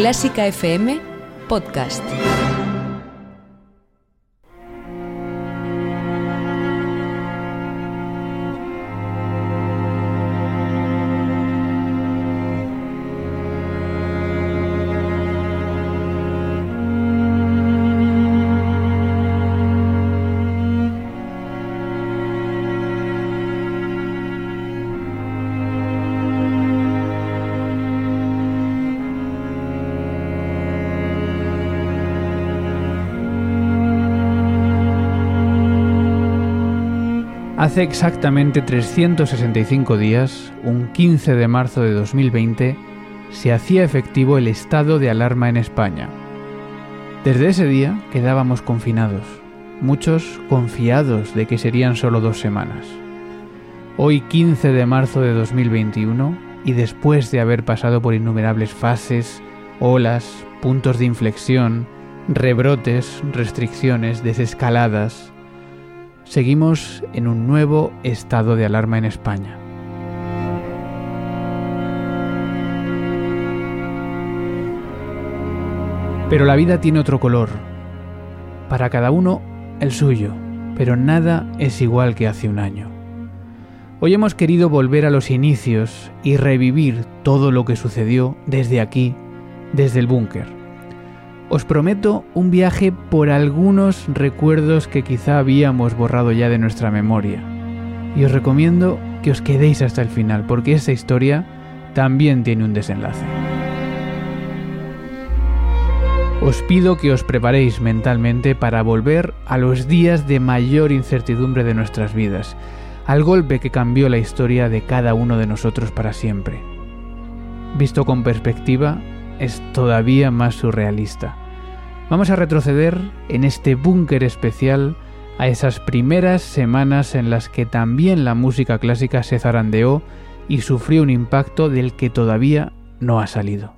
Clásica FM Podcast. Exactamente 365 días, un 15 de marzo de 2020, se hacía efectivo el estado de alarma en España. Desde ese día quedábamos confinados, muchos confiados de que serían solo dos semanas. Hoy 15 de marzo de 2021, y después de haber pasado por innumerables fases, olas, puntos de inflexión, rebrotes, restricciones, desescaladas, seguimos en un nuevo estado de alarma en España. Pero la vida tiene otro color. Para cada uno el suyo, pero nada es igual que hace un año. Hoy hemos querido volver a los inicios y revivir todo lo que sucedió desde aquí, desde el búnker os prometo un viaje por algunos recuerdos que quizá habíamos borrado ya de nuestra memoria. Y os recomiendo que os quedéis hasta el final, porque esa historia también tiene un desenlace. Os pido que os preparéis mentalmente para volver a los días de mayor incertidumbre de nuestras vidas, al golpe que cambió la historia de cada uno de nosotros para siempre. Visto con perspectiva, es todavía más surrealista. Vamos a retroceder en este búnker especial a esas primeras semanas en las que también la música clásica se zarandeó y sufrió un impacto del que todavía no ha salido.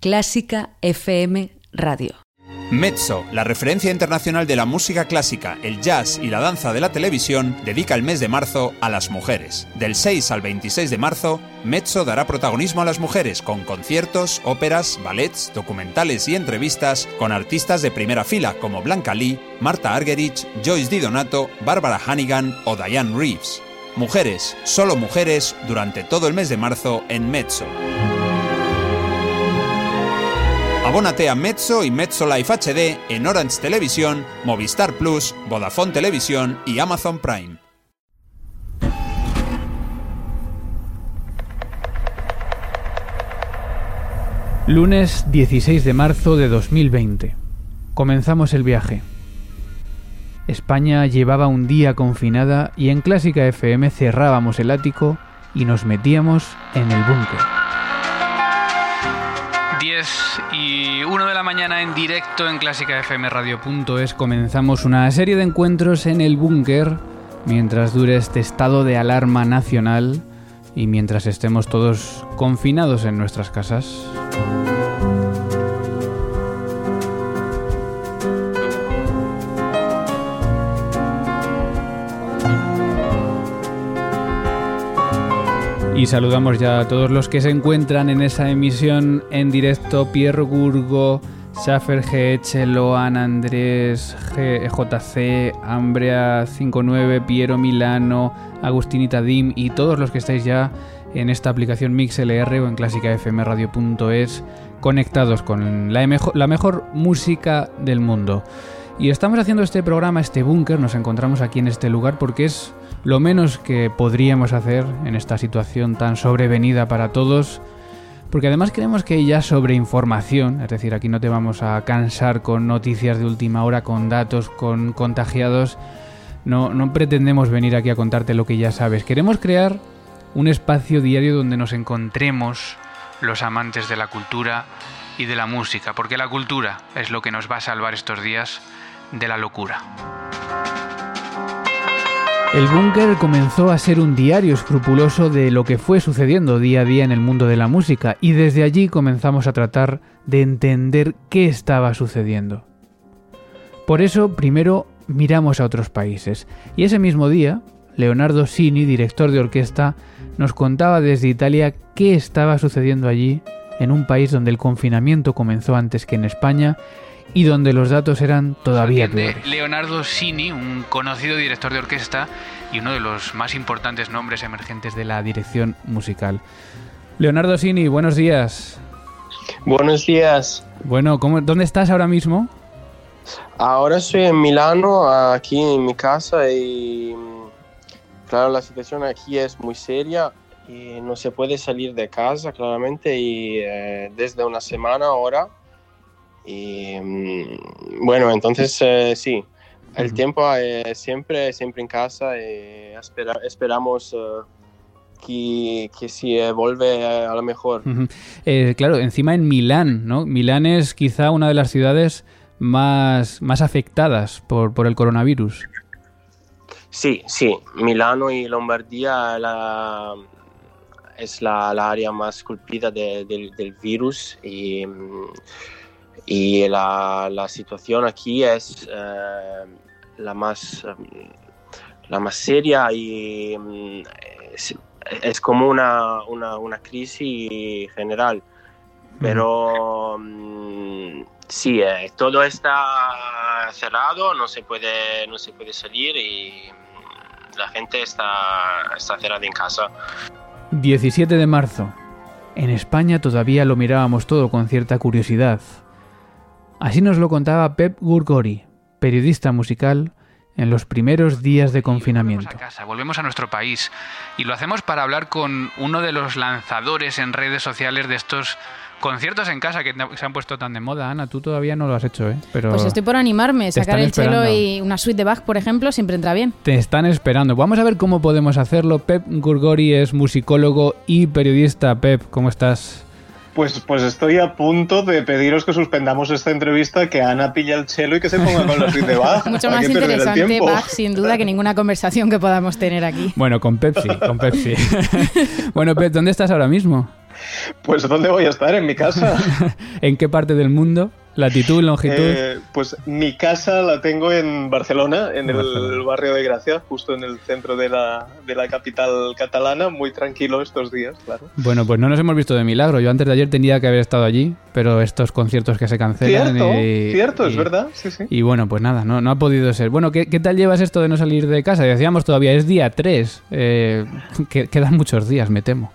Clásica FM Radio. Mezzo, la referencia internacional de la música clásica, el jazz y la danza de la televisión, dedica el mes de marzo a las mujeres. Del 6 al 26 de marzo, Mezzo dará protagonismo a las mujeres con conciertos, óperas, ballets, documentales y entrevistas con artistas de primera fila como Blanca Lee, Marta Argerich, Joyce Di Donato, Barbara Hannigan o Diane Reeves. Mujeres, solo mujeres, durante todo el mes de marzo en Mezzo. Abónate a Mezzo y Mezzo Life HD en Orange Televisión, Movistar Plus, Vodafone Televisión y Amazon Prime. Lunes 16 de marzo de 2020. Comenzamos el viaje. España llevaba un día confinada y en Clásica FM cerrábamos el ático y nos metíamos en el búnker. 10 y 1 de la mañana en directo en clásicafmradio.es comenzamos una serie de encuentros en el búnker mientras dure este estado de alarma nacional y mientras estemos todos confinados en nuestras casas. Y saludamos ya a todos los que se encuentran en esa emisión en directo. Pierre Gurgo, Schaffer GH, Loan, Andrés, JC, Ambrea59, Piero Milano, Agustinita Dim y todos los que estáis ya en esta aplicación MixLR o en clásicafmradio.es conectados con la, la mejor música del mundo. Y estamos haciendo este programa, este búnker, nos encontramos aquí en este lugar porque es lo menos que podríamos hacer en esta situación tan sobrevenida para todos, porque además creemos que ya sobre información, es decir, aquí no te vamos a cansar con noticias de última hora, con datos, con contagiados, no, no pretendemos venir aquí a contarte lo que ya sabes, queremos crear un espacio diario donde nos encontremos los amantes de la cultura y de la música, porque la cultura es lo que nos va a salvar estos días de la locura. El búnker comenzó a ser un diario escrupuloso de lo que fue sucediendo día a día en el mundo de la música y desde allí comenzamos a tratar de entender qué estaba sucediendo. Por eso primero miramos a otros países y ese mismo día Leonardo Sini, director de orquesta, nos contaba desde Italia qué estaba sucediendo allí en un país donde el confinamiento comenzó antes que en España y donde los datos eran todavía peores. Leonardo Sini, un conocido director de orquesta y uno de los más importantes nombres emergentes de la dirección musical. Leonardo Sini, buenos días. Buenos días. Bueno, ¿cómo, ¿dónde estás ahora mismo? Ahora estoy en Milano, aquí en mi casa y claro, la situación aquí es muy seria y no se puede salir de casa claramente y eh, desde una semana ahora y mm, bueno, entonces eh, sí, el tiempo eh, siempre, siempre en casa y esperamos que, que si vuelve a lo mejor. claro, encima en Milán, ¿no? Milán es quizá una de las ciudades más, más afectadas por, por el coronavirus. Sí, sí, Milano y Lombardía la, es la, área más culpida del virus y, y la, la, situación aquí es eh, la, más, la más seria y mm, es, como una, una, una, crisis general. Pero mm, sí, eh, todo está cerrado, no se puede, no se puede salir y mm, la gente está, está cerrada en casa. 17 de marzo. En España todavía lo mirábamos todo con cierta curiosidad. Así nos lo contaba Pep Gurgori, periodista musical, en los primeros días de confinamiento. Volvemos a casa, volvemos a nuestro país y lo hacemos para hablar con uno de los lanzadores en redes sociales de estos conciertos en casa que se han puesto tan de moda. Ana, tú todavía no lo has hecho, ¿eh? Pero pues estoy por animarme. Sacar el cello y una suite de Bach, por ejemplo, siempre entra bien. Te están esperando. Vamos a ver cómo podemos hacerlo. Pep Gurgori es musicólogo y periodista. Pep, ¿cómo estás? Pues, pues estoy a punto de pediros que suspendamos esta entrevista, que Ana pilla el chelo y que se ponga con la suite de Bach. Mucho más interesante Bach, sin duda, que ninguna conversación que podamos tener aquí. Bueno, con Pepsi, con Pepsi. bueno, Pep, ¿dónde estás ahora mismo? Pues ¿dónde voy a estar? En mi casa. ¿En qué parte del mundo? ¿Latitud, longitud? Eh, pues mi casa la tengo en Barcelona, en el barrio de Gracia, justo en el centro de la, de la capital catalana, muy tranquilo estos días, claro. Bueno, pues no nos hemos visto de milagro. Yo antes de ayer tenía que haber estado allí, pero estos conciertos que se cancelan... Cierto, cierto, es verdad, sí, sí. Y bueno, pues nada, no, no ha podido ser. Bueno, ¿qué, ¿qué, tal llevas esto de no salir de casa? Decíamos todavía, es día 3, eh, quedan muchos días, me temo.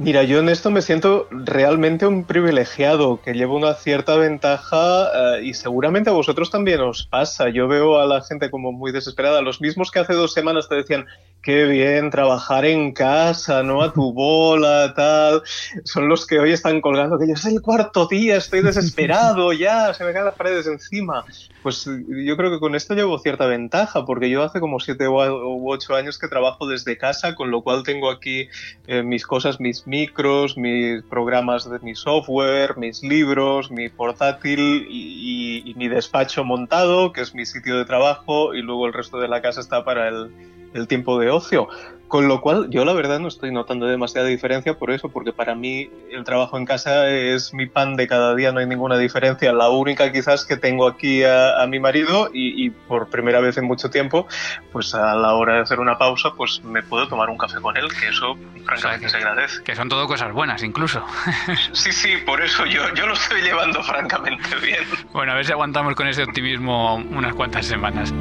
Mira, yo en esto me siento realmente un privilegiado, que llevo una cierta ventaja eh, y seguramente a vosotros también os pasa. Yo veo a la gente como muy desesperada, los mismos que hace dos semanas te decían, qué bien trabajar en casa, ¿no? A tu bola, tal. Son los que hoy están colgando, que ya es el cuarto día, estoy desesperado, ya, se me caen las paredes encima. Pues yo creo que con esto llevo cierta ventaja, porque yo hace como siete u ocho años que trabajo desde casa, con lo cual tengo aquí eh, mis cosas, mis micros, mis programas de mi software, mis libros, mi portátil y mi despacho montado, que es mi sitio de trabajo, y luego el resto de la casa está para el tiempo de ocio. Con lo cual, yo la verdad no estoy notando demasiada diferencia por eso, porque para mí el trabajo en casa es mi pan de cada día, no hay ninguna diferencia. La única quizás que tengo aquí a, mi marido y, por primera vez en mucho tiempo, pues a la hora de hacer una pausa, pues me puedo tomar un café con él, que eso francamente se agradece. Que son todo cosas buenas incluso. sí, sí, por eso yo, yo lo estoy llevando francamente bien. Bueno, a ver si aguantamos con ese optimismo unas cuantas semanas.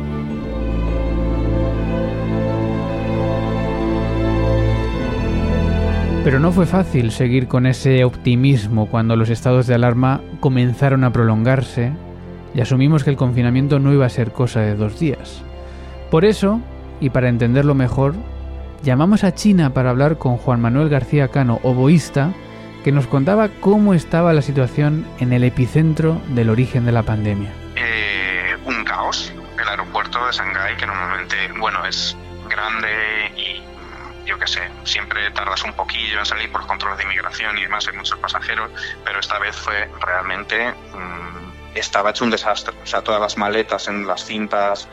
Pero no fue fácil seguir con ese optimismo cuando los estados de alarma comenzaron a prolongarse y asumimos que el confinamiento no iba a ser cosa de dos días. Por eso, y para entenderlo mejor, llamamos a China para hablar con Juan Manuel García Cano, oboísta, que nos contaba cómo estaba la situación en el epicentro del origen de la pandemia. Eh, un caos. El aeropuerto de Shanghái, que normalmente, bueno, es grande y yo qué sé, siempre tardas un poquillo en salir por controles de inmigración y demás, hay muchos pasajeros, pero esta vez fue realmente, mm, estaba hecho un desastre, o sea, todas las maletas en las cintas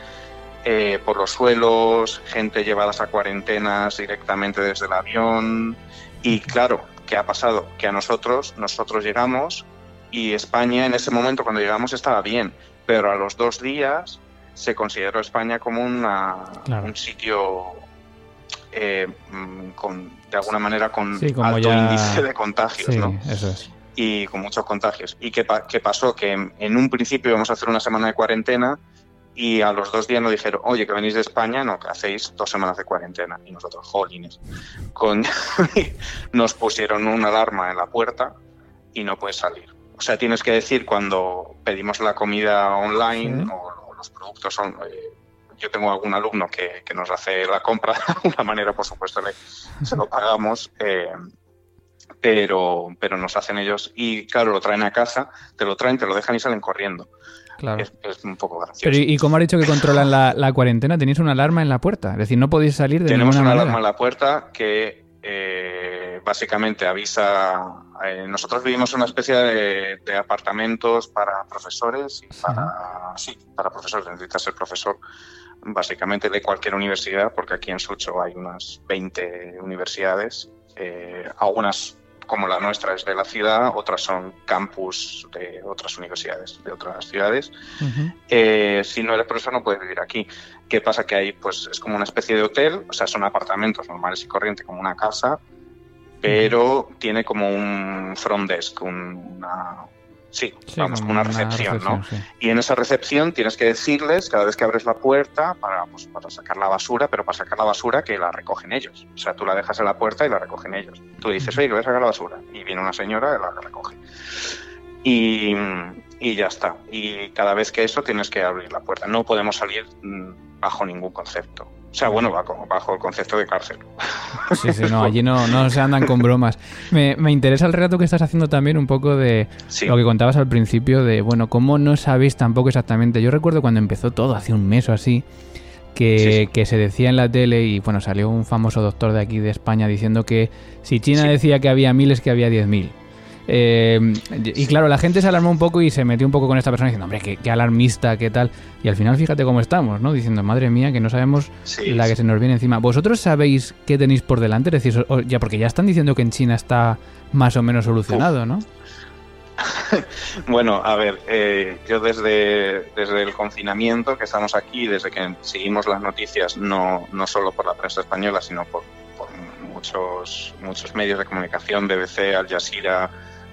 eh, por los suelos, gente llevadas a cuarentenas directamente desde el avión, y claro, ¿qué ha pasado? Que a nosotros, nosotros llegamos y España en ese momento cuando llegamos estaba bien, pero a los dos días se consideró España como una, un sitio eh, mm, con, de alguna manera con alto índice de contagios. Sí, eso es. y con muchos contagios. ¿Y qué, qué pasó? Que en, un principio íbamos a hacer una semana de cuarentena y a los dos días nos dijeron, oye, que venís de España, no, que hacéis dos semanas de cuarentena. Y nosotros, jolines, con... nos pusieron una alarma en la puerta y no puedes salir. O sea, tienes que decir cuando pedimos la comida online o, los productos son... Eh, yo tengo algún alumno que, que, nos hace la compra de alguna manera, por supuesto, le, se lo pagamos. Eh, pero, pero nos hacen ellos y claro, lo traen a casa, te lo traen, te lo dejan y salen corriendo. Claro. Es, un poco gracioso. Pero ¿y cómo ha dicho que controlan la, cuarentena? ¿Tenéis una alarma en la puerta? Es decir, no podéis salir de Tenemos una alarma en la puerta que eh, básicamente avisa... Eh, nosotros vivimos una especie de, apartamentos para profesores y para... Sí, para profesores, necesitas ser profesor básicamente de cualquier universidad, porque aquí en Socho hay unas 20 universidades, eh, algunas como la nuestra es de la ciudad, otras son campus de otras universidades, de otras ciudades. Eh, si no eres profesor no puedes vivir aquí. ¿Qué pasa? Que ahí pues es como una especie de hotel, o sea, son apartamentos normales y corrientes como una casa, pero tiene como un front desk, una, Sí, vamos, como una recepción, ¿no? Y en esa recepción tienes que decirles cada vez que abres la puerta para, pues, para sacar la basura, pero para sacar la basura que la recogen ellos. O sea, tú la dejas en la puerta y la recogen ellos. Tú dices, oye, que voy a sacar la basura. Y viene una señora y la recoge. Y, y ya está. Y cada vez que eso tienes que abrir la puerta. No podemos salir mm, bajo ningún concepto. O sea, bueno, bajo, bajo el concepto de cárcel. Sí, sí, no, allí no, no se andan con bromas. Me, me, interesa el relato que estás haciendo también un poco de lo que contabas al principio, de, bueno, cómo no sabéis tampoco exactamente. Yo recuerdo cuando empezó todo, hace un mes o así, que, que, se decía en la tele y bueno, salió un famoso doctor de aquí de España diciendo que si China decía que había miles, que había diez mil. Eh, y claro, la gente se alarmó un poco y se metió un poco con esta persona diciendo, hombre, qué, alarmista, qué tal. Y al final fíjate cómo estamos, ¿no? Diciendo, madre mía, que no sabemos la que se nos viene encima. ¿Vosotros sabéis qué tenéis por delante? Es decir, ya porque ya están diciendo que en China está más o menos solucionado, ¿no? bueno, a ver, eh, yo desde, desde el confinamiento que estamos aquí, desde que seguimos las noticias, no, no solo por la prensa española, sino por, por muchos, muchos medios de comunicación, BBC, Al Jazeera,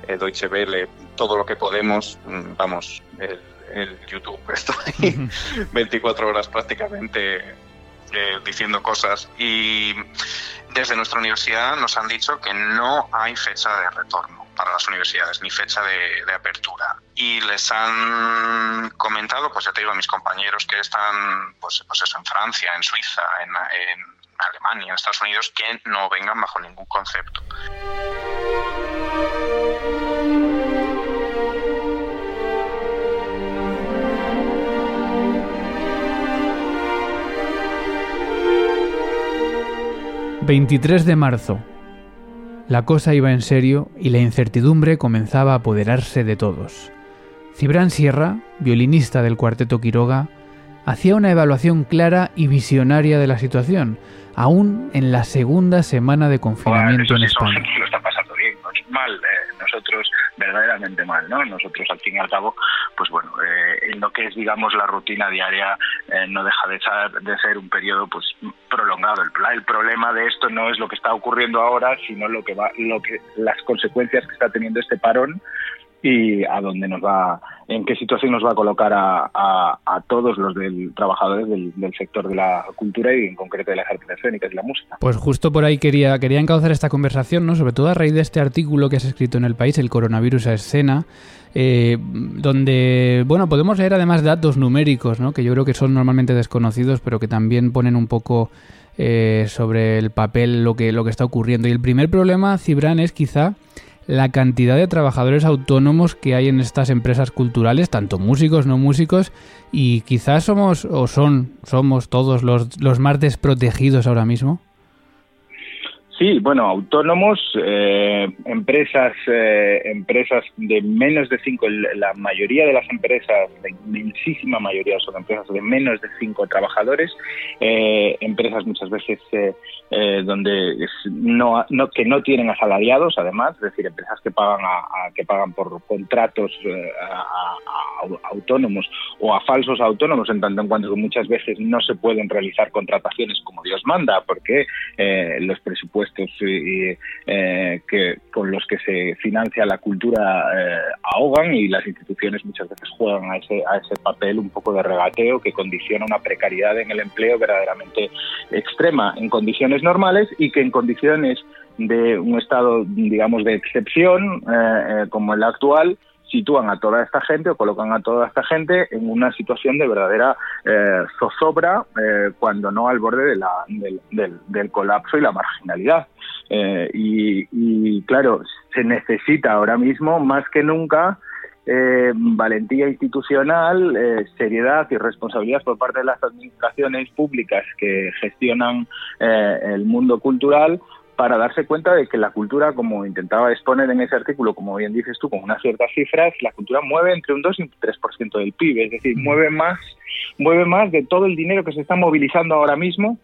eh, Deutsche Welle, todo lo que podemos, mm, vamos, el, YouTube, estoy 24 horas prácticamente eh, diciendo cosas. Y desde nuestra universidad nos han dicho que no hay fecha de retorno para las universidades ni fecha de, apertura. Y les han comentado pues ya te digo a mis compañeros que están pues, pues eso en Francia en Suiza en, en Alemania en Estados Unidos que no vengan bajo ningún concepto 23 de marzo. La cosa iba en serio y la incertidumbre comenzaba a apoderarse de todos. Cibran Sierra, violinista del cuarteto Quiroga, hacía una evaluación clara y visionaria de la situación, aún en la segunda semana de confinamiento en España. Lo está pasando bien, mal, nosotros verdaderamente mal, ¿no? Nosotros al fin y al cabo, pues bueno, eh, en lo que es, digamos, la rutina diaria, eh, no deja de ser, de ser un periodo, pues, prolongado. El, el problema de esto no es lo que está ocurriendo ahora, sino lo que va, lo que, las consecuencias que está teniendo este parón y a dónde nos va, en qué situación nos va a colocar a, a, todos los del, trabajadores del, sector de la cultura y en concreto de las artes escénicas y la música. Pues justo por ahí quería, quería encauzar esta conversación, ¿no? sobre todo a raíz de este artículo que has escrito en el país, el coronavirus a escena, eh, donde bueno podemos leer además datos numéricos, ¿no? que yo creo que son normalmente desconocidos, pero que también ponen un poco eh, sobre el papel lo que, lo que está ocurriendo. Y el primer problema, Cibran, es quizá la cantidad de trabajadores autónomos que hay en estas empresas culturales, tanto músicos, no músicos, y quizás somos o son, somos todos los, los más desprotegidos ahora mismo. Sí, bueno, autónomos, eh, empresas, eh, empresas de menos de cinco, la mayoría de las empresas, la inmensísima mayoría son empresas de menos de cinco trabajadores, eh, empresas muchas veces donde no, no, que no tienen asalariados, además, es decir, empresas que pagan a, que pagan por contratos a, autónomos o a falsos autónomos, en tanto en cuanto que muchas veces no se pueden realizar contrataciones como Dios manda, porque los presupuestos impuestos que con los que se financia la cultura ahogan y las instituciones muchas veces juegan a ese, a ese papel un poco de regateo que condiciona una precariedad en el empleo verdaderamente extrema en condiciones normales y que en condiciones de un estado, digamos, de excepción como el actual, sitúan a toda esta gente o colocan a toda esta gente en una situación de verdadera eh, zozobra eh, cuando no al borde de la, del, colapso y la marginalidad. Eh, y, claro, se necesita ahora mismo más que nunca valentía institucional, seriedad y responsabilidad por parte de las administraciones públicas que gestionan el mundo cultural para darse cuenta de que la cultura, como intentaba exponer en ese artículo, como bien dices tú, con unas ciertas cifras, la cultura mueve entre un 2 y un 3% del PIB, es decir, mueve más, mueve más de todo el dinero que se está movilizando ahora mismo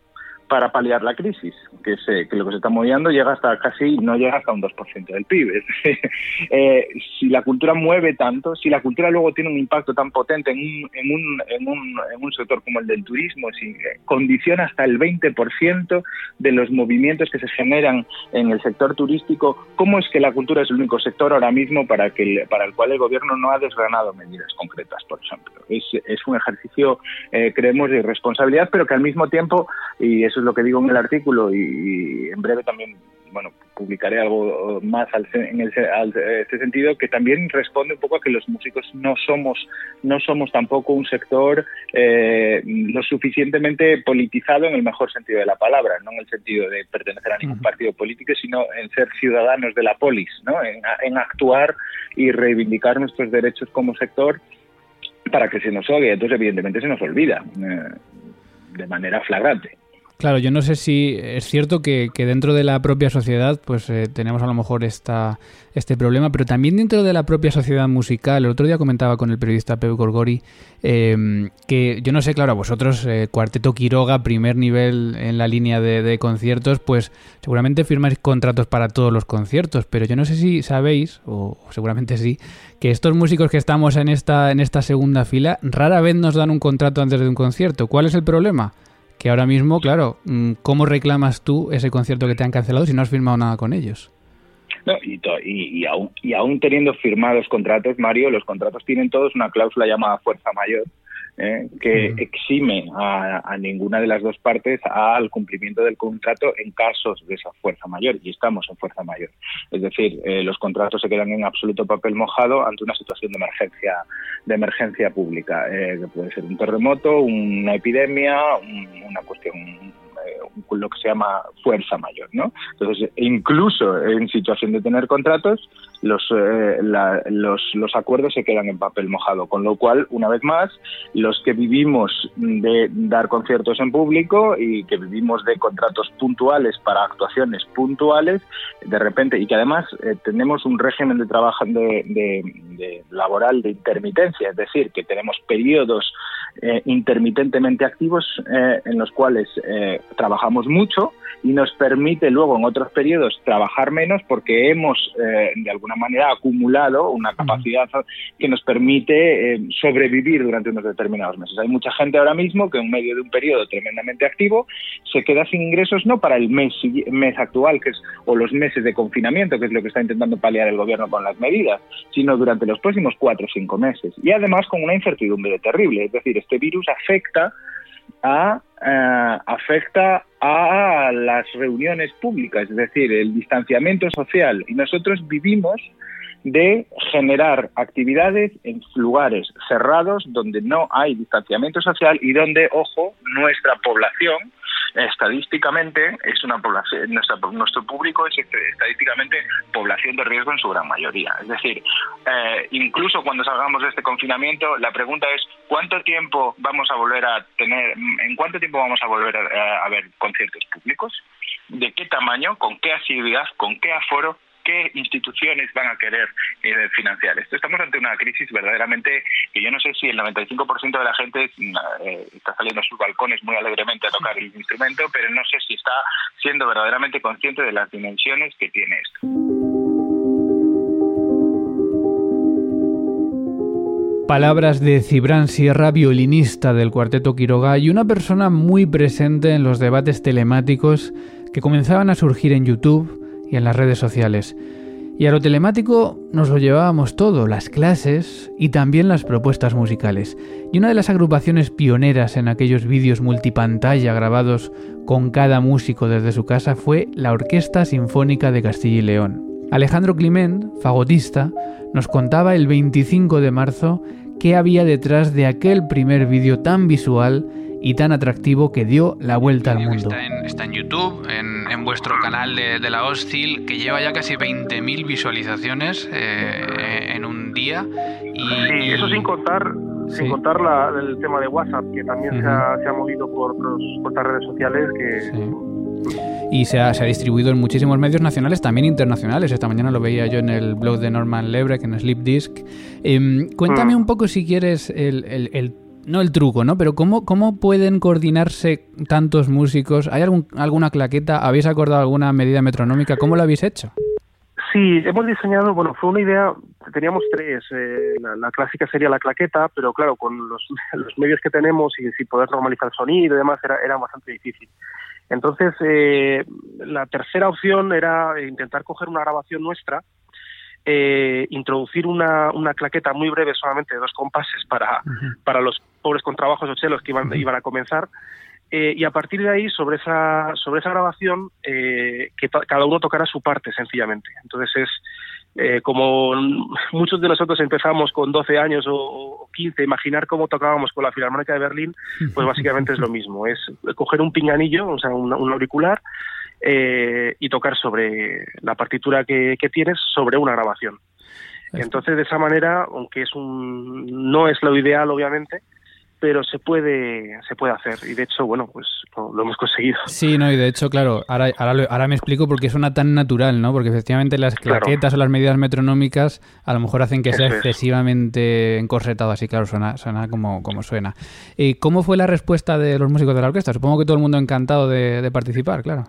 para paliar la crisis, que, se, que lo que se está moviendo llega hasta casi, no llega hasta un 2% del PIB. eh, si la cultura mueve tanto, si la cultura luego tiene un impacto tan potente en un, en un, en un, en un sector como el del turismo, si eh, condiciona hasta el 20% de los movimientos que se generan en el sector turístico, ¿cómo es que la cultura es el único sector ahora mismo para, que para el cual el gobierno no ha desgranado medidas concretas, por ejemplo? Es, es un ejercicio, eh, creemos, de irresponsabilidad, pero que al mismo tiempo, y eso es lo que digo en el artículo y, en breve también bueno publicaré algo más en ese sentido que también responde un poco a que los músicos no somos no somos tampoco un sector eh, lo suficientemente politizado en el mejor sentido de la palabra no en el sentido de pertenecer a ningún partido político sino en ser ciudadanos de la polis ¿no? en, actuar y reivindicar nuestros derechos como sector para que se nos oiga entonces evidentemente se nos olvida eh, de manera flagrante Claro, yo no sé si es cierto que, dentro de la propia sociedad pues eh, tenemos a lo mejor esta, este problema, pero también dentro de la propia sociedad musical. El otro día comentaba con el periodista Pepe Gorgori em, que yo no sé, claro, a vosotros, eh, Cuarteto Quiroga, primer nivel en la línea de, conciertos, pues seguramente firmáis contratos para todos los conciertos, pero yo no sé si sabéis, o seguramente sí, que estos músicos que estamos en esta, en esta segunda fila rara vez nos dan un contrato antes de un concierto. ¿Cuál es el problema? Que ahora mismo, claro, mm, ¿cómo reclamas tú ese concierto que te han cancelado si no has firmado nada con ellos? No, y, y, aún, y aún teniendo firmados contratos, Mario, los contratos tienen todos una cláusula llamada fuerza mayor, ¿eh? que exime a, ninguna de las dos partes al cumplimiento del contrato en casos de esa fuerza mayor, y estamos en fuerza mayor. Es decir, eh, los contratos se quedan en absoluto papel mojado ante una situación de emergencia, de emergencia pública, eh, que puede ser un terremoto, una epidemia, una cuestión lo que se llama fuerza mayor, ¿no? Entonces, incluso en situación de tener contratos, los, eh, los, los acuerdos se quedan en papel mojado, con lo cual, una vez más, los que vivimos de dar conciertos en público y que vivimos de contratos puntuales para actuaciones puntuales, de repente, y que además eh, tenemos un régimen de trabajo de, laboral de intermitencia, es decir, que tenemos periodos eh, intermitentemente activos en los cuales trabajamos mucho y nos permite luego en otros periodos trabajar menos porque hemos eh, de alguna manera acumulado una capacidad que nos permite eh, sobrevivir durante unos determinados meses. Hay mucha gente ahora mismo que en medio de un periodo tremendamente activo se queda sin ingresos no para el mes, mes actual que es, o los meses de confinamiento, que es lo que está intentando paliar el gobierno con las medidas, sino durante los próximos cuatro o cinco meses. Y además con una incertidumbre terrible. Es decir, este virus afecta a, eh, afecta a las reuniones públicas, es decir, el distanciamiento social. Y nosotros vivimos de generar actividades en lugares cerrados donde no hay distanciamiento social y donde, ojo, nuestra población estadísticamente es una población, nuestro público es estadísticamente población de riesgo en su gran mayoría. Es decir, eh, incluso cuando salgamos de este confinamiento, la pregunta es ¿cuánto tiempo vamos a volver a tener, en cuánto tiempo vamos a volver a, a ver conciertos públicos? ¿De qué tamaño? ¿Con qué asiduidad? ¿Con qué aforo? Qué instituciones van a querer eh, financiar esto. Estamos ante una crisis verdaderamente que yo no sé si el 95% de la gente eh, está saliendo a sus balcones muy alegremente a tocar el instrumento, pero no sé si está siendo verdaderamente consciente de las dimensiones que tiene esto. Palabras de Cibran Sierra, violinista del Cuarteto Quiroga y una persona muy presente en los debates telemáticos que comenzaban a surgir en YouTube y en las redes sociales. Y a lo telemático nos lo llevábamos todo, las clases y también las propuestas musicales. Y una de las agrupaciones pioneras en aquellos vídeos multipantalla grabados con cada músico desde su casa fue la Orquesta Sinfónica de Castilla y León. Alejandro Climent, fagotista, nos contaba el 25 de marzo qué había detrás de aquel primer vídeo tan visual y tan atractivo que dio la vuelta al mundo. Está en, YouTube, en, vuestro canal de, la Hostil, que lleva ya casi 20.000 visualizaciones eh, en un día. Y, sí, eso sin contar sin contar la, el tema de WhatsApp, que también se, ha, movido por, otras redes sociales que... Y se ha, se ha, distribuido en muchísimos medios nacionales, también internacionales. Esta mañana lo veía yo en el blog de Norman Lebrecht, en Sleep Disc. Em, cuéntame mm. un poco, si quieres, el, el, el no el truco, ¿no? Pero ¿cómo, cómo pueden coordinarse tantos músicos? ¿Hay algún, alguna claqueta? ¿Habéis acordado alguna medida metronómica? ¿Cómo lo habéis hecho? Sí, hemos diseñado, bueno, fue una idea, teníamos tres, eh, la, clásica sería la claqueta, pero claro, con los, medios que tenemos y poder normalizar el sonido y demás era, era bastante difícil. Entonces, eh, la tercera opción era intentar coger una grabación nuestra, eh, introducir una, una, claqueta muy breve, solamente de dos compases para, para los pobres contrabajos o chelos que iban, iban a comenzar. Eh, y a partir de ahí, sobre esa, sobre esa grabación, eh, que cada uno tocara su parte, sencillamente. Entonces es eh, como muchos de nosotros empezamos con 12 años o, 15, imaginar cómo tocábamos con la Filarmónica de Berlín, pues básicamente es lo mismo. Es coger un pinganillo, o sea, un, auricular, y tocar sobre la partitura que, que tienes sobre una grabación. Entonces, de esa manera, aunque es un, no es lo ideal, obviamente, pero se puede se puede hacer. Y de hecho bueno pues lo, hemos conseguido. Sí no y de hecho claro ahora, ahora, ahora me explico por qué suena tan natural no porque efectivamente las claquetas o las medidas metronómicas a lo mejor hacen que sea excesivamente encorsetado así claro suena suena como, como suena. Y cómo fue la respuesta de los músicos de la orquesta supongo que todo el mundo encantado de, participar claro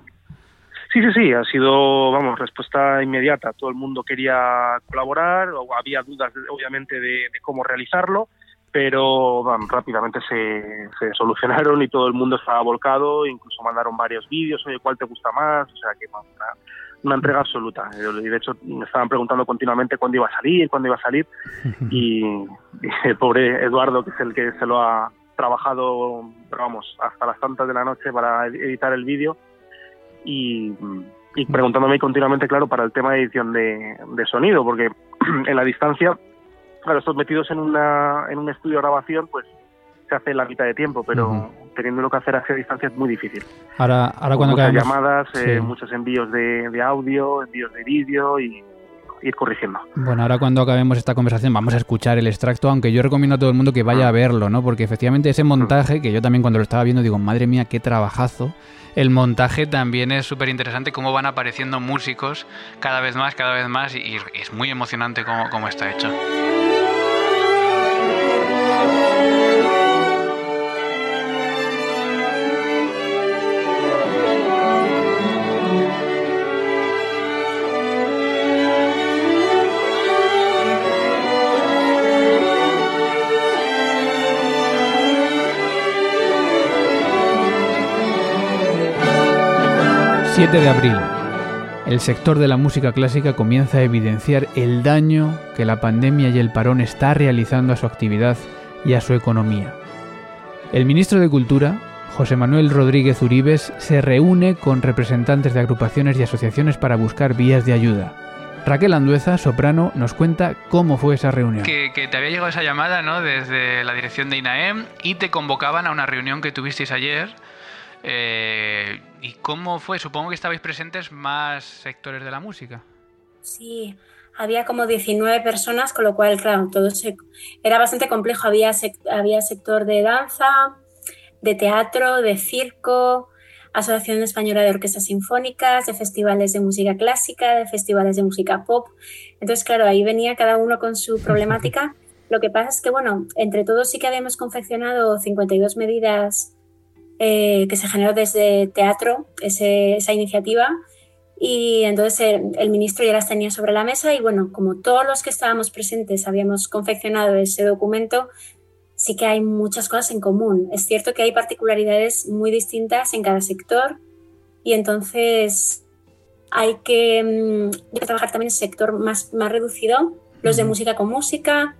Sí, sí, sí, ha sido, vamos, respuesta inmediata. Todo el mundo quería colaborar, había dudas, obviamente, de cómo realizarlo pero rápidamente se, se, solucionaron y todo el mundo estaba volcado, incluso mandaron varios vídeos, oye, ¿cuál te gusta más? O sea, que una, entrega absoluta. Y de hecho me estaban preguntando continuamente cuándo iba a salir, cuándo iba a salir, y, el pobre Eduardo, que es el que se lo ha trabajado, vamos, hasta las tantas de la noche para editar el vídeo, y, y preguntándome continuamente, claro, para el tema de edición de, de sonido, porque en la distancia claro, estos metidos en, una, en un estudio de grabación, pues se hace la mitad de tiempo, pero teniendo lo que hacer a esa distancia es muy difícil. Ahora, ahora cuando muchas llamadas, eh, muchos envíos de, de, audio, envíos de vídeo y ir corrigiendo. Bueno, ahora cuando acabemos esta conversación vamos a escuchar el extracto, aunque yo recomiendo a todo el mundo que vaya a verlo, ¿no? Porque efectivamente ese montaje, que yo también cuando lo estaba viendo digo, madre mía, qué trabajazo. El montaje también es súper interesante, cómo van apareciendo músicos cada vez más, cada vez más, y, es muy emocionante cómo, cómo está hecho. 7 de abril. El sector de la música clásica comienza a evidenciar el daño que la pandemia y el parón está realizando a su actividad y a su economía. El ministro de Cultura, José Manuel Rodríguez Uribes, se reúne con representantes de agrupaciones y asociaciones para buscar vías de ayuda. Raquel Andueza, soprano, nos cuenta cómo fue esa reunión. Que, te había llegado esa llamada ¿no? desde la dirección de INAEM y te convocaban a una reunión que tuvisteis ayer eh, ¿Y cómo fue? Supongo que estabais presentes más sectores de la música. Sí, había como 19 personas, con lo cual, claro, todo era bastante complejo. Había, había sector de danza, de teatro, de circo, Asociación Española de Orquestas Sinfónicas, de festivales de música clásica, de festivales de música pop. Entonces, claro, ahí venía cada uno con su problemática. Lo que pasa es que, bueno, entre todos sí que habíamos confeccionado 52 medidas eh, que se generó desde teatro, esa iniciativa. Y entonces el, ministro ya las tenía sobre la mesa y bueno, como todos los que estábamos presentes habíamos confeccionado ese documento, sí que hay muchas cosas en común. Es cierto que hay particularidades muy distintas en cada sector y entonces hay que, mm, trabajar también en el sector más, más reducido, los de música con música,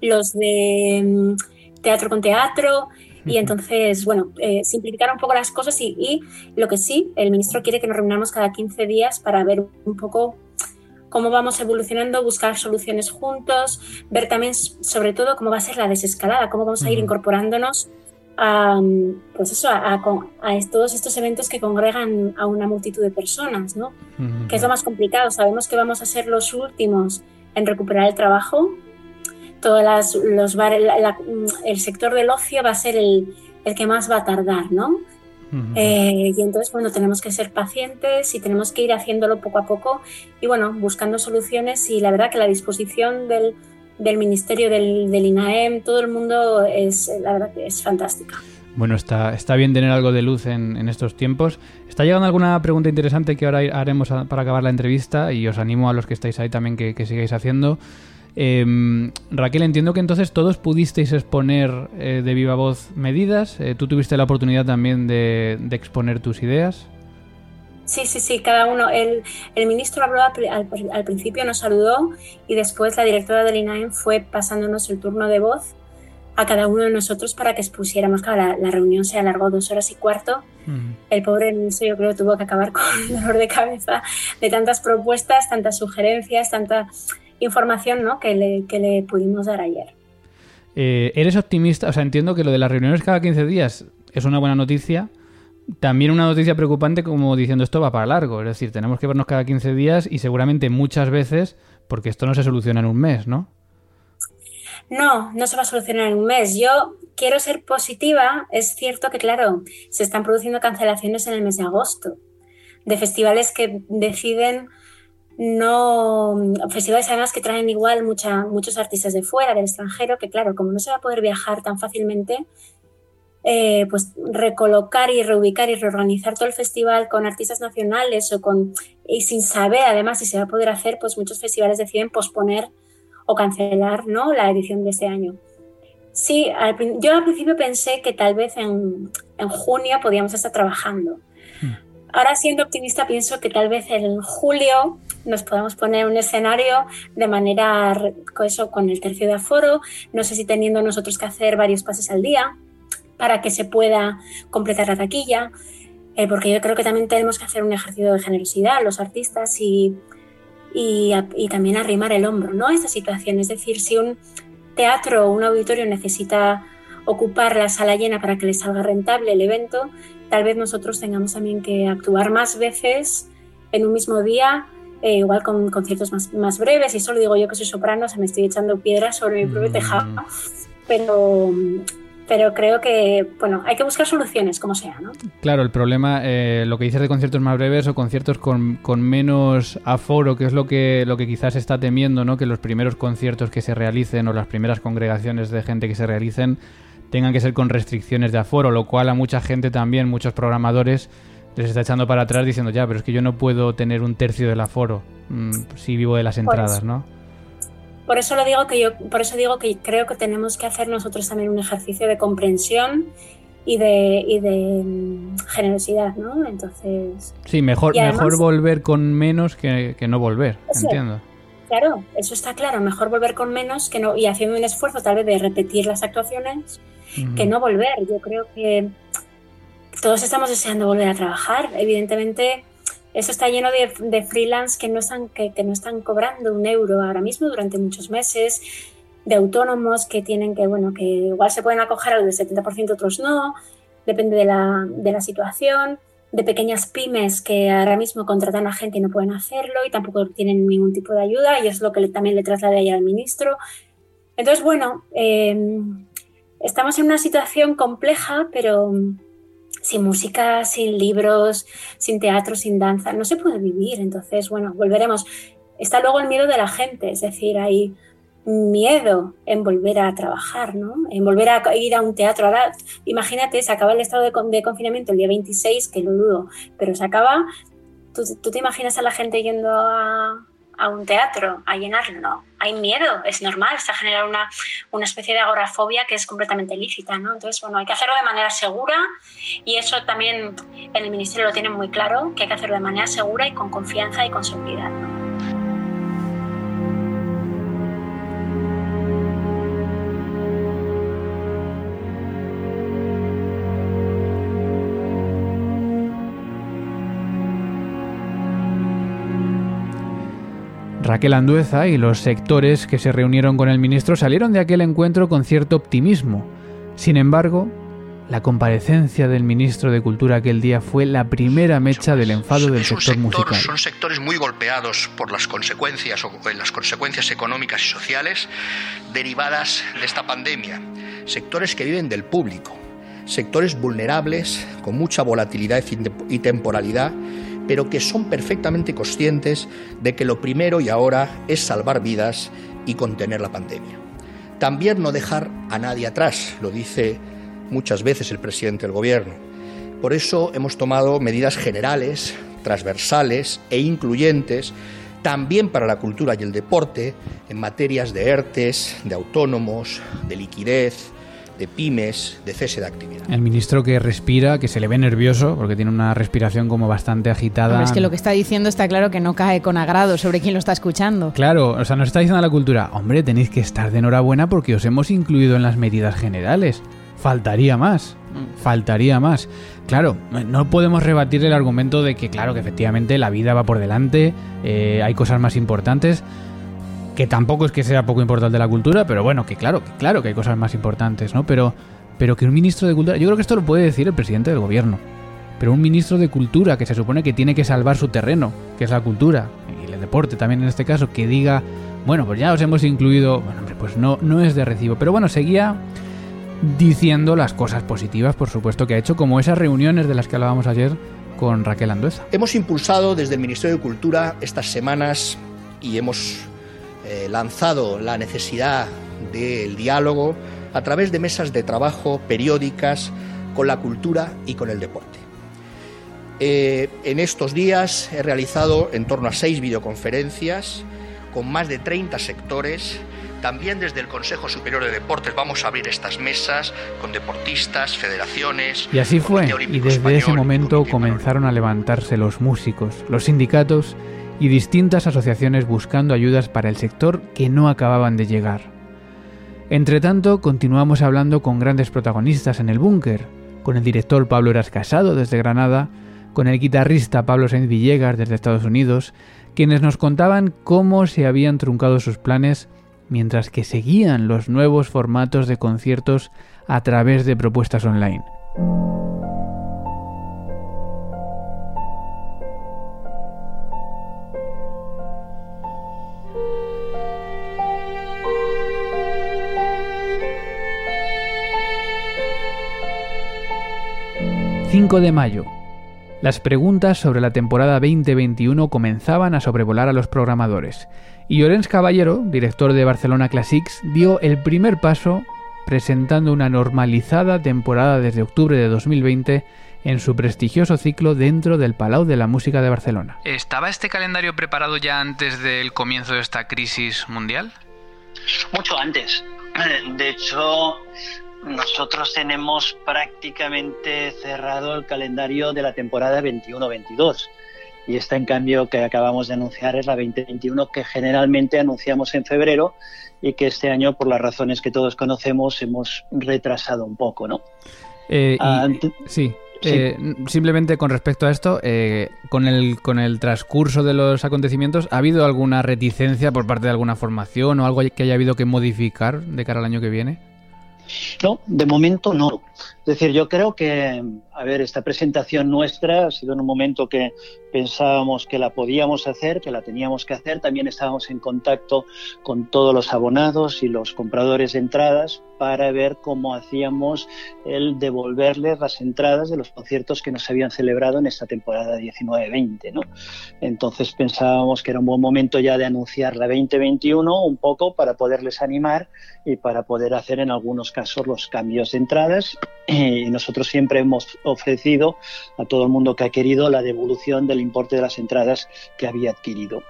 los de mm, teatro con teatro, y entonces, bueno, eh, simplificar un poco las cosas y, y, lo que sí, el ministro quiere que nos reunamos cada 15 días para ver un poco cómo vamos evolucionando, buscar soluciones juntos, ver también sobre todo cómo va a ser la desescalada, cómo vamos a ir incorporándonos a, pues eso, a, todos estos eventos que congregan a una multitud de personas, ¿no? Que es lo más complicado. Sabemos que vamos a ser los últimos en recuperar el trabajo. Todas los bares, el sector del ocio va a ser el, el que más va a tardar, ¿no? Eh, y entonces, bueno, tenemos que ser pacientes y tenemos que ir haciéndolo poco a poco y, bueno, buscando soluciones y la verdad que la disposición del, del Ministerio del, del, INAEM, todo el mundo es, la verdad que es fantástica. Bueno, está, está bien tener algo de luz en, en, estos tiempos. Está llegando alguna pregunta interesante que ahora haremos para acabar la entrevista y os animo a los que estáis ahí también que, que sigáis haciendo. Eh, Raquel, entiendo que entonces todos pudisteis exponer eh, de viva voz medidas. Eh, ¿Tú tuviste la oportunidad también de, exponer tus ideas? Sí, sí, sí, cada uno. El, el ministro habló al, principio, nos saludó y después la directora del INAEM fue pasándonos el turno de voz a cada uno de nosotros para que expusiéramos. Claro, la, reunión se alargó dos horas y cuarto. El pobre ministro yo creo tuvo que acabar con dolor de cabeza de tantas propuestas, tantas sugerencias, tanta información ¿no? que, le, que le pudimos dar ayer. Eh, ¿Eres optimista? O sea, entiendo que lo de las reuniones cada 15 días es una buena noticia. También una noticia preocupante como diciendo esto va para largo. Es decir, tenemos que vernos cada 15 días y seguramente muchas veces porque esto no se soluciona en un mes, ¿no? No, no se va a solucionar en un mes. Yo quiero ser positiva. Es cierto que, claro, se están produciendo cancelaciones en el mes de agosto de festivales que deciden no festivales además que traen igual muchos artistas de fuera, del extranjero, que claro, como no se va a poder viajar tan fácilmente, eh, pues recolocar y reubicar y reorganizar todo el festival con artistas nacionales o con y sin saber además si se va a poder hacer, pues muchos festivales deciden posponer o cancelar ¿no? la edición de este año. Sí, yo al principio pensé que tal vez en, en junio podíamos estar trabajando. Ahora siendo optimista pienso que tal vez en julio nos podemos poner un escenario de manera, eso, con el tercio de aforo, no sé si teniendo nosotros que hacer varios pases al día para que se pueda completar la taquilla, eh, porque yo creo que también tenemos que hacer un ejercicio de generosidad los artistas y, y, y también arrimar el hombro ¿no? a esta situación. Es decir, si un teatro o un auditorio necesita ocupar la sala llena para que le salga rentable el evento, tal vez nosotros tengamos también que actuar más veces en un mismo día eh, igual con conciertos más, más breves, y solo digo yo que soy soprano, se me estoy echando piedras sobre mi propio tejado, mm. pero, pero creo que, bueno, hay que buscar soluciones, como sea, ¿no? Claro, el problema, eh, lo que dices de conciertos más breves o conciertos con, con, menos aforo, que es lo que, lo que quizás está temiendo, ¿no? Que los primeros conciertos que se realicen o las primeras congregaciones de gente que se realicen tengan que ser con restricciones de aforo, lo cual a mucha gente también, muchos programadores, les está echando para atrás diciendo ya, pero es que yo no puedo tener un tercio del aforo mm, si vivo de las entradas, ¿no? Por eso lo digo que yo, por eso digo que creo que tenemos que hacer nosotros también un ejercicio de comprensión y de, y de mm, generosidad, ¿no? Entonces. Sí, mejor, mejor volver con menos que, no volver, entiendo. Claro, eso está claro. Mejor volver con menos que no, y haciendo un esfuerzo tal vez de repetir las actuaciones que no volver. Yo creo que todos estamos deseando volver a trabajar. Evidentemente, eso está lleno de, freelance que no, están, que, no están cobrando un euro ahora mismo durante muchos meses, de autónomos que tienen que, bueno, que igual se pueden acoger al del 70%, otros no, depende de la, de la situación, de pequeñas pymes que ahora mismo contratan a gente y no pueden hacerlo y tampoco tienen ningún tipo de ayuda y es lo que también le trasladé ayer al ministro. Entonces, bueno, eh, estamos en una situación compleja, pero sin música, sin libros, sin teatro, sin danza, no se puede vivir. Entonces, bueno, volveremos. Está luego el miedo de la gente, es decir, hay miedo en volver a trabajar, ¿no? En volver a ir a un teatro. Ahora, imagínate, se acaba el estado de, confinamiento el día 26, que lo dudo, pero se acaba. ¿Tú, te imaginas a la gente yendo a, a un teatro a llenarlo? Hay miedo, es normal, está generando una, una especie de agorafobia que es completamente lícita, ¿no? Entonces, bueno, hay que hacerlo de manera segura y eso también en el Ministerio lo tienen muy claro, que hay que hacerlo de manera segura y con confianza y con seguridad, Raquel Andueza y los sectores que se reunieron con el ministro salieron de aquel encuentro con cierto optimismo. Sin embargo, la comparecencia del ministro de Cultura aquel día fue la primera mecha del enfado del sector, musical. Son sectores muy golpeados por las consecuencias o las consecuencias económicas y sociales derivadas de esta pandemia. Sectores que viven del público, sectores vulnerables con mucha volatilidad y temporalidad pero que son perfectamente conscientes de que lo primero y ahora es salvar vidas y contener la pandemia. También no dejar a nadie atrás, lo dice muchas veces el presidente del Gobierno. Por eso hemos tomado medidas generales, transversales e incluyentes también para la cultura y el deporte en materias de ERTES, de autónomos, de liquidez, de pymes, de cese de actividad. El ministro que respira, que se le ve nervioso, porque tiene una respiración como bastante agitada. es que lo que está diciendo está claro que no cae con agrado sobre quien lo está escuchando. Claro, o sea, nos está diciendo la cultura, hombre, tenéis que estar de enhorabuena porque os hemos incluido en las medidas generales. Faltaría más, faltaría más. Claro, no podemos rebatir el argumento de que, claro, que efectivamente la vida va por delante, eh, hay cosas más importantes que tampoco es que sea poco importante la cultura, pero bueno, que claro, que claro que hay cosas más importantes, ¿no? Pero, pero que un ministro de cultura, yo creo que esto lo puede decir el presidente del gobierno, pero un ministro de cultura que se supone que tiene que salvar su terreno, que es la cultura, y el deporte también en este caso, que diga, bueno, pues ya os hemos incluido, bueno, hombre, pues no, no es de recibo, pero bueno, seguía diciendo las cosas positivas, por supuesto, que ha hecho, como esas reuniones de las que hablábamos ayer con Raquel Andueza. Hemos impulsado desde el Ministerio de Cultura estas semanas y hemos eh, lanzado la necesidad del diálogo a través de mesas de trabajo periódicas con la cultura y con el deporte. Eh, en estos días he realizado en torno a seis videoconferencias con más de 30 sectores. También desde el Consejo Superior de Deportes vamos a abrir estas mesas con deportistas, federaciones. Y así fue. Y desde ese momento comenzaron a levantarse los músicos, los sindicatos y distintas asociaciones buscando ayudas para el sector que no acababan de llegar. Entre tanto, continuamos hablando con grandes protagonistas en el búnker, con el director Pablo Eras Casado desde Granada, con el guitarrista Pablo Sainz Villegas desde Estados Unidos, quienes nos contaban cómo se habían truncado sus planes mientras que seguían los nuevos formatos de conciertos a través de propuestas online. 5 de mayo. Las preguntas sobre la temporada 2021 comenzaban a sobrevolar a los programadores, y Llorens Caballero, director de Barcelona Classics, dio el primer paso presentando una normalizada temporada desde octubre de 2020 en su prestigioso ciclo dentro del Palau de la Música de Barcelona. ¿Estaba este calendario preparado ya antes del comienzo de esta crisis mundial? Mucho antes. De hecho, nosotros tenemos prácticamente cerrado el calendario de la temporada 21-22 y esta en cambio que acabamos de anunciar es la 2021 que generalmente anunciamos en febrero y que este año por las razones que todos conocemos hemos retrasado un poco, ¿no? Eh, ah, sí. Eh, simplemente con respecto a esto, eh, con, el, con el transcurso de los acontecimientos, ¿ha habido alguna reticencia por parte de alguna formación o algo que haya habido que modificar de cara al año que viene? No, de momento no. Es decir, yo creo que, a ver, esta presentación nuestra ha sido en un momento que pensábamos que la podíamos hacer, que la teníamos que hacer. También estábamos en contacto con todos los abonados y los compradores de entradas para ver cómo hacíamos el devolverles las entradas de los conciertos que nos habían celebrado en esta temporada 19-20. ¿no? Entonces pensábamos que era un buen momento ya de anunciar la 2021 un poco para poderles animar y para poder hacer en algunos casos los cambios de entradas. Y nosotros siempre hemos ofrecido a todo el mundo que ha querido la devolución del importe de las entradas que había adquirido.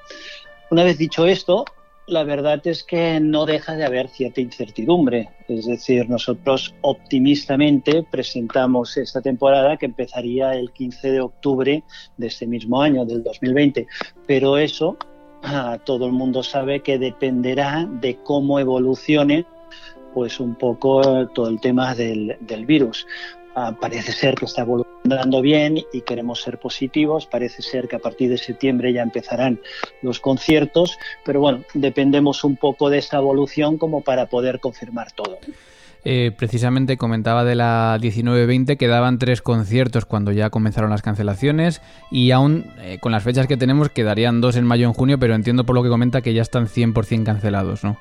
Una vez dicho esto, la verdad es que no deja de haber cierta incertidumbre. Es decir, nosotros optimistamente presentamos esta temporada que empezaría el 15 de octubre de este mismo año, del 2020. Pero eso todo el mundo sabe que dependerá de cómo evolucione pues un poco todo el tema del, del virus. Ah, parece ser que está evolucionando bien y queremos ser positivos. Parece ser que a partir de septiembre ya empezarán los conciertos, pero bueno, dependemos un poco de esta evolución como para poder confirmar todo. Eh, precisamente comentaba de la 19-20, quedaban tres conciertos cuando ya comenzaron las cancelaciones y aún eh, con las fechas que tenemos quedarían dos en mayo y en junio, pero entiendo por lo que comenta que ya están 100% cancelados, ¿no?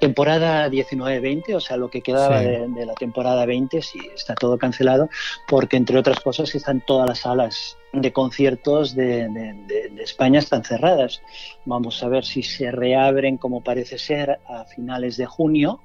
Temporada 19-20, o sea, lo que quedaba de, la temporada 20, sí, está todo cancelado, porque entre otras cosas están todas las salas de conciertos de, de, España están cerradas. Vamos a ver si se reabren, como parece ser, a finales de junio,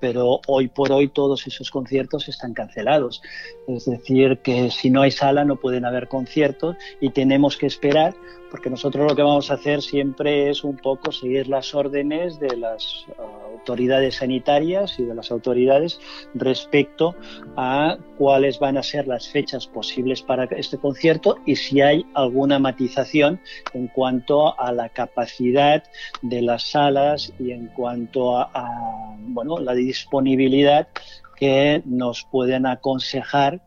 pero hoy por hoy todos esos conciertos están cancelados. Es decir, que si no hay sala no pueden haber conciertos y tenemos que esperar porque nosotros lo que vamos a hacer siempre es un poco seguir las órdenes de las uh, autoridades sanitarias y de las autoridades respecto a cuáles van a ser las fechas posibles para este concierto y si hay alguna matización en cuanto a la capacidad de las salas y en cuanto a, bueno, la disponibilidad que nos pueden aconsejar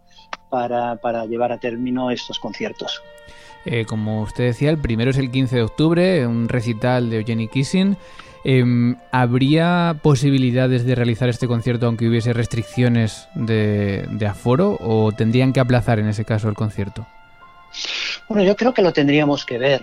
para llevar a término estos conciertos. Eh, como usted decía, el primero es el 15 de octubre, un recital de Eugenie Kissing. Em, ¿Habría posibilidades de realizar este concierto aunque hubiese restricciones de, aforo o tendrían que aplazar en ese caso el concierto? Bueno, yo creo que lo tendríamos que ver.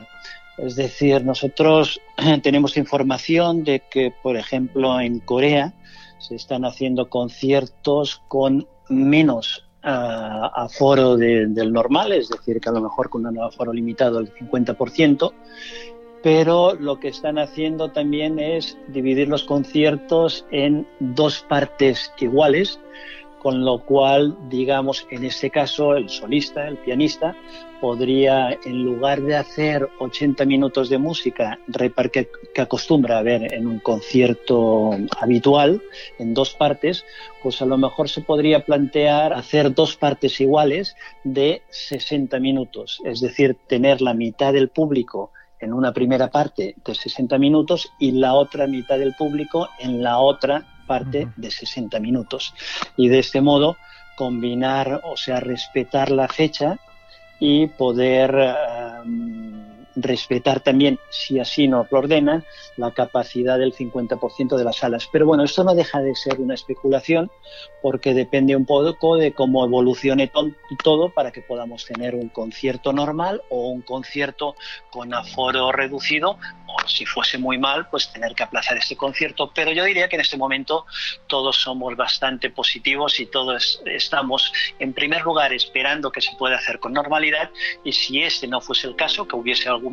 Es decir, nosotros tenemos información de que, por ejemplo, en Corea se están haciendo conciertos con menos aforo del normal, es decir, que a lo mejor con un aforo limitado al 50%, pero lo que están haciendo también es dividir los conciertos en dos partes iguales, con lo cual, digamos, en este caso, el solista, el pianista, podría, en lugar de hacer 80 minutos de música que, que acostumbra a ver en un concierto habitual, en dos partes, pues a lo mejor se podría plantear hacer dos partes iguales de 60 minutos, es decir, tener la mitad del público en una primera parte de 60 minutos y la otra mitad del público en la otra parte de 60 minutos. Y de este modo combinar, o sea, respetar la fecha y poder eh, respetar también, si así nos lo ordenan, la capacidad del 50% de las salas. Pero bueno, esto no deja de ser una especulación porque depende un poco de cómo evolucione todo para que podamos tener un concierto normal o un concierto con aforo reducido o si fuese muy mal, pues tener que aplazar este concierto. Pero yo diría que en este momento todos somos bastante positivos y todos estamos en primer lugar esperando que se pueda hacer con normalidad y si este no fuese el caso, que hubiese algún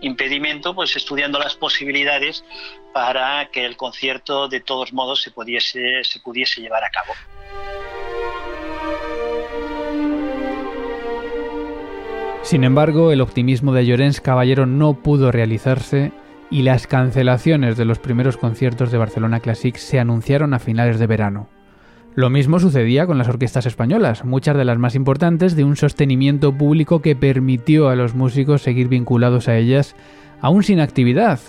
impedimento, pues estudiando las posibilidades para que el concierto de todos modos se pudiese, se pudiese llevar a cabo. Sin embargo, el optimismo de Llorens Caballero no pudo realizarse y las cancelaciones de los primeros conciertos de Barcelona Classic se anunciaron a finales de verano. Lo mismo sucedía con las orquestas españolas, muchas de las más importantes de un sostenimiento público que permitió a los músicos seguir vinculados a ellas aún sin actividad,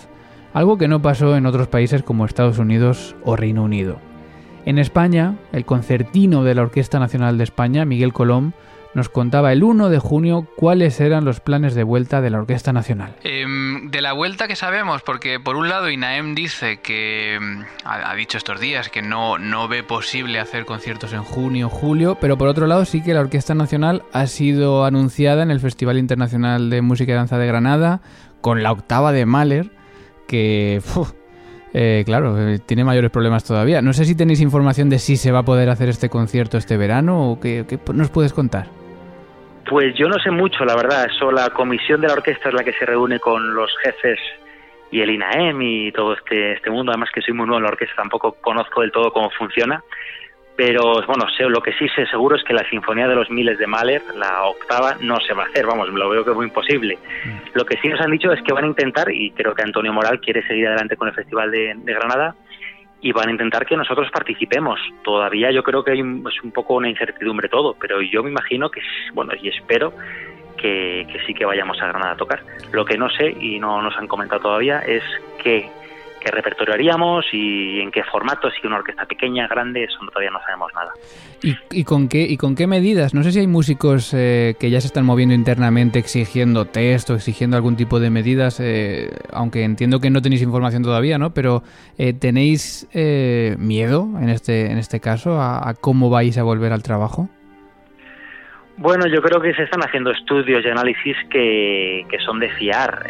algo que no pasó en otros países como Estados Unidos o Reino Unido. En España, el concertino de la Orquesta Nacional de España, Miguel Colom, nos contaba el 1 de junio cuáles eran los planes de vuelta de la Orquesta Nacional. Em, de la vuelta que sabemos, porque por un lado INAEM dice que em, ha, dicho estos días que no, no ve posible hacer conciertos en junio julio, pero por otro lado sí que la Orquesta Nacional ha sido anunciada en el Festival Internacional de Música y Danza de Granada con la octava de Mahler, que... Eh, claro, eh, tiene mayores problemas todavía. No sé si tenéis información de si se va a poder hacer este concierto este verano o qué nos puedes contar. Pues yo no sé mucho, la verdad. Eso, la comisión de la orquesta es la que se reúne con los jefes y el INAEM y todo este, este mundo. Además que soy muy nuevo en la orquesta, tampoco conozco del todo cómo funciona. pero bueno, sé, lo que sí sé seguro es que la Sinfonía de los Miles de Mahler, la octava, no se va a hacer, vamos, lo veo que es muy imposible. Mm. Lo que sí nos han dicho es que van a intentar, y creo que Antonio Moral quiere seguir adelante con el Festival de, Granada, y van a intentar que nosotros participemos. Todavía yo creo que hay un, es un poco una incertidumbre todo, pero yo me imagino que, bueno, y espero que, que sí que vayamos a Granada a tocar. Lo que no sé, y no nos han comentado todavía, es que qué repertorio haríamos y en qué formato, si una orquesta pequeña, grande, eso todavía no sabemos nada. ¿Y, con, qué, y con qué medidas? No sé si hay músicos eh, que ya se están moviendo internamente exigiendo test o exigiendo algún tipo de medidas, eh, aunque entiendo que no tenéis información todavía, ¿no? Pero eh, ¿tenéis miedo en este, en este caso a, cómo vais a volver al trabajo? Bueno, yo creo que se están haciendo estudios y análisis que, que son de fiar.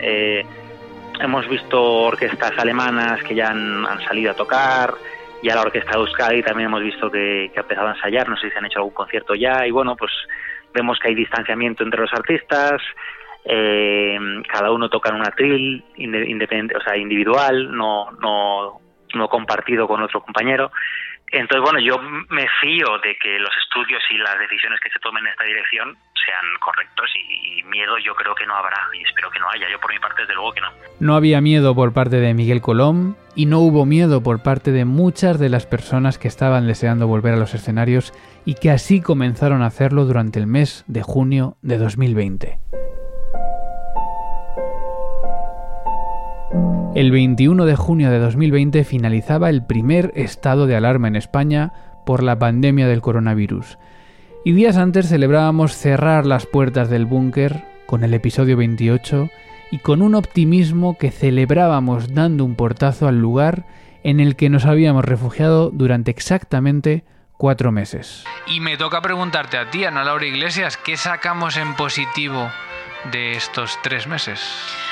Hemos visto orquestas alemanas que ya han, salido a tocar, ya la orquesta de Euskadi también hemos visto que, ha empezado a ensayar, no sé si han hecho algún concierto ya, y bueno, pues vemos que hay distanciamiento entre los artistas, eh, cada uno toca en una atril independiente, o sea, individual, no, no, no compartido con otro compañero. Entonces, bueno, yo me fío de que los estudios y las decisiones que se tomen en esta dirección sean correctos y, miedo yo creo que no habrá y espero que no haya. Yo por mi parte desde luego que no. No había miedo por parte de Miguel Colom y no hubo miedo por parte de muchas de las personas que estaban deseando volver a los escenarios y que así comenzaron a hacerlo durante el mes de junio de 2020. El 21 de junio de 2020 finalizaba el primer estado de alarma en España por la pandemia del coronavirus. Y días antes celebrábamos cerrar las puertas del búnker con el episodio 28 y con un optimismo que celebrábamos dando un portazo al lugar en el que nos habíamos refugiado durante exactamente cuatro meses. Y me toca preguntarte a ti, Ana Laura Iglesias, ¿qué sacamos en positivo de estos tres meses?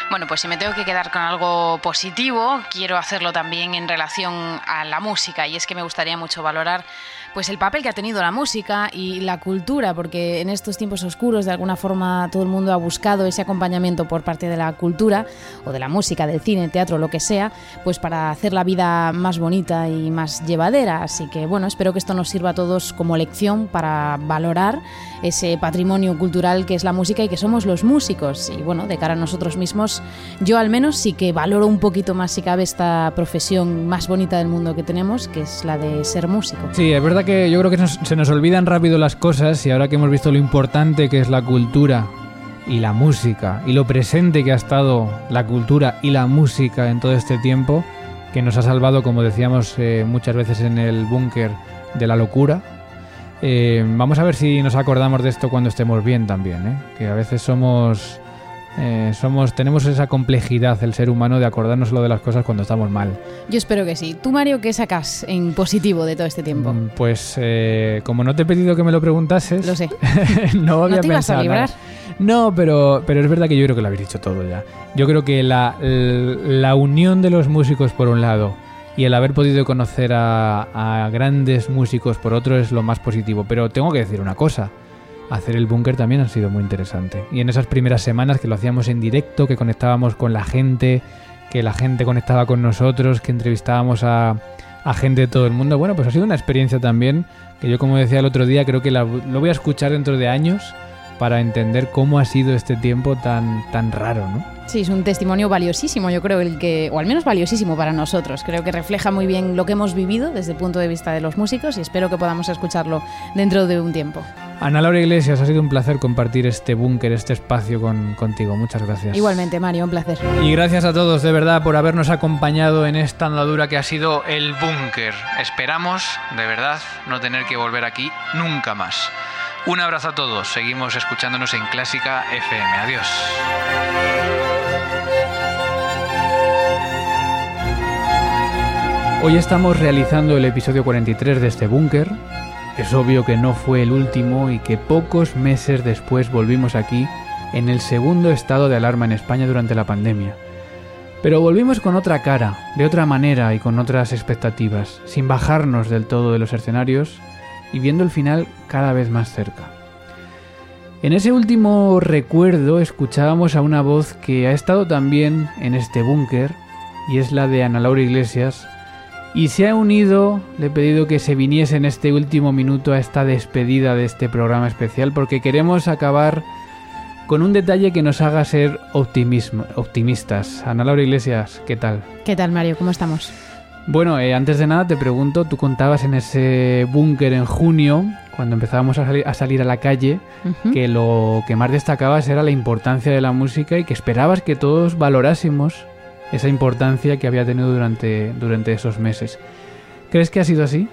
Bueno, pues si me tengo que quedar con algo positivo, quiero hacerlo también en relación a la música y es que me gustaría mucho valorar pues el papel que ha tenido la música y la cultura, porque en estos tiempos oscuros de alguna forma todo el mundo ha buscado ese acompañamiento por parte de la cultura o de la música, del cine, teatro, lo que sea, pues para hacer la vida más bonita y más llevadera. Así que bueno, espero que esto nos sirva a todos como lección para valorar ese patrimonio cultural que es la música y que somos los músicos. Y bueno, de cara a nosotros mismos, yo al menos sí que valoro un poquito más, si cabe, esta profesión más bonita del mundo que tenemos, que es la de ser músico. Sí, es verdad que yo creo que se nos olvidan rápido las cosas y ahora que hemos visto lo importante que es la cultura y la música y lo presente que ha estado la cultura y la música en todo este tiempo, que nos ha salvado, como decíamos eh, muchas veces en el búnker, de la locura, eh, vamos a ver si nos acordamos de esto cuando estemos bien también, ¿eh? que a veces somos, eh, somos, tenemos esa complejidad el ser humano de acordarnos lo de las cosas cuando estamos mal. Yo espero que sí. ¿Tú, Mario, qué sacas en positivo de todo este tiempo? Mm, pues como no te he pedido que me lo preguntases, lo sé. no había ¿No te ibas a librar? No, pero, pero es verdad que yo creo que lo habéis dicho todo ya. Yo creo que la, la unión de los músicos por un lado y el haber podido conocer a, grandes músicos por otro es lo más positivo. Pero tengo que decir una cosa. Hacer el búnker también ha sido muy interesante. Y en esas primeras semanas que lo hacíamos en directo, que conectábamos con la gente, que la gente conectaba con nosotros, que entrevistábamos a, gente de todo el mundo, bueno, pues ha sido una experiencia también que yo como decía el otro día, creo que lo voy a escuchar dentro de años para entender cómo ha sido este tiempo tan, tan raro, ¿no? Sí, es un testimonio valiosísimo, yo creo, el que, o al menos valiosísimo para nosotros. Creo que refleja muy bien lo que hemos vivido desde el punto de vista de los músicos y espero que podamos escucharlo dentro de un tiempo. Ana Laura Iglesias, ha sido un placer compartir este búnker, este espacio con, contigo. Muchas gracias. Igualmente, Mario, un placer. Y gracias a todos, de verdad, por habernos acompañado en esta andadura que ha sido el búnker. Esperamos, de verdad, no tener que volver aquí nunca más. Un abrazo a todos. Seguimos escuchándonos en Clásica FM. Adiós. Hoy estamos realizando el episodio 43 de este búnker. Es obvio que no fue el último y que pocos meses después volvimos aquí en el segundo estado de alarma en España durante la pandemia. Pero volvimos con otra cara, de otra manera y con otras expectativas, sin bajarnos del todo de los escenarios y viendo el final cada vez más cerca. En ese último recuerdo escuchábamos a una voz que ha estado también en este búnker y es la de Ana Laura Iglesias y se ha unido, le he pedido que se viniese en este último minuto a esta despedida de este programa especial porque queremos acabar con un detalle que nos haga ser optimismo, optimistas. Ana Laura Iglesias, ¿qué tal? ¿Qué tal, Mario? ¿Cómo estamos? Bueno, eh, antes de nada te pregunto, tú contabas en ese búnker en junio, cuando empezábamos a, salir a salir a la calle, que lo que más destacabas era la importancia de la música y que esperabas que todos valorásemos esa importancia que había tenido durante, durante esos meses. ¿Crees que ha sido así?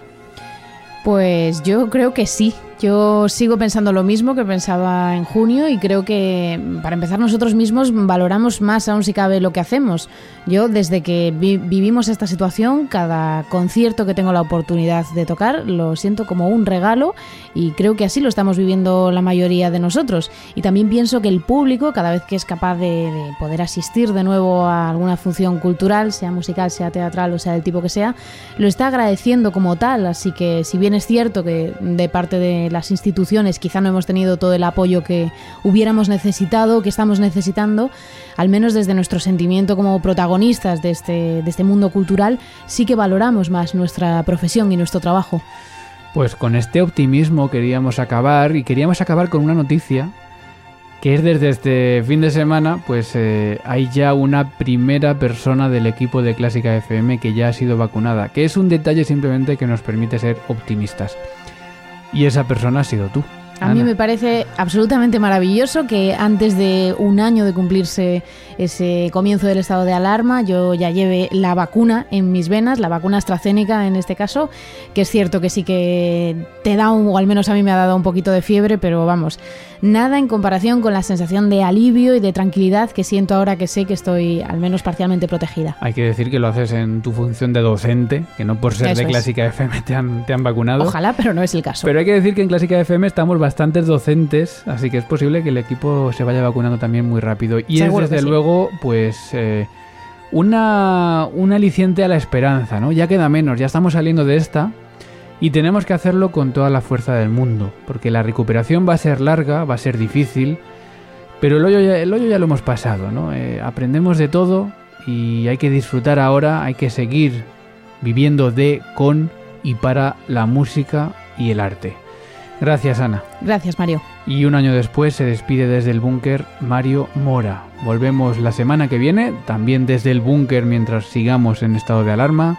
Pues yo creo que sí. Yo sigo pensando lo mismo que pensaba en junio y creo que para empezar nosotros mismos valoramos más aún si cabe lo que hacemos. Yo desde que vi- vivimos esta situación, cada concierto que tengo la oportunidad de tocar lo siento como un regalo y creo que así lo estamos viviendo la mayoría de nosotros. Y también pienso que el público, cada vez que es capaz de, de poder asistir de nuevo a alguna función cultural, sea musical, sea teatral o sea del tipo que sea, lo está agradeciendo como tal. Así que si bien es cierto que de parte de las instituciones quizá no hemos tenido todo el apoyo que hubiéramos necesitado, que estamos necesitando, al menos desde nuestro sentimiento como protagonistas de este, de este mundo cultural, sí que valoramos más nuestra profesión y nuestro trabajo. Pues con este optimismo queríamos acabar y queríamos acabar con una noticia que es desde este fin de semana, pues eh, hay ya una primera persona del equipo de Clásica FM que ya ha sido vacunada, que es un detalle simplemente que nos permite ser optimistas. Y esa persona ha sido tú. A mí me parece absolutamente maravilloso que antes de un año de cumplirse ese comienzo del estado de alarma, yo ya lleve la vacuna en mis venas, la vacuna AstraZeneca en este caso, que es cierto que sí que te da, un, o al menos a mí me ha dado un poquito de fiebre, pero vamos, nada en comparación con la sensación de alivio y de tranquilidad que siento ahora que sé que estoy al menos parcialmente protegida. Hay que decir que lo haces en tu función de docente, que no por ser Eso de es. Clásica FM te han, te han vacunado. Ojalá, pero no es el caso. Pero hay que decir que en Clásica FM estamos bastantes docentes, así que es posible que el equipo se vaya vacunando también muy rápido. Y Seguro es desde sí. luego, pues, eh, una, un aliciente a la esperanza, ¿no? Ya queda menos, ya estamos saliendo de esta y tenemos que hacerlo con toda la fuerza del mundo, porque la recuperación va a ser larga, va a ser difícil, pero el hoyo ya, el hoyo ya lo hemos pasado, ¿no? Eh, aprendemos de todo y hay que disfrutar ahora, hay que seguir viviendo de, con y para la música y el arte. Gracias, Ana. Gracias, Mario. Y un año después se despide desde el búnker Mario Mora. Volvemos la semana que viene, también desde el búnker mientras sigamos en estado de alarma.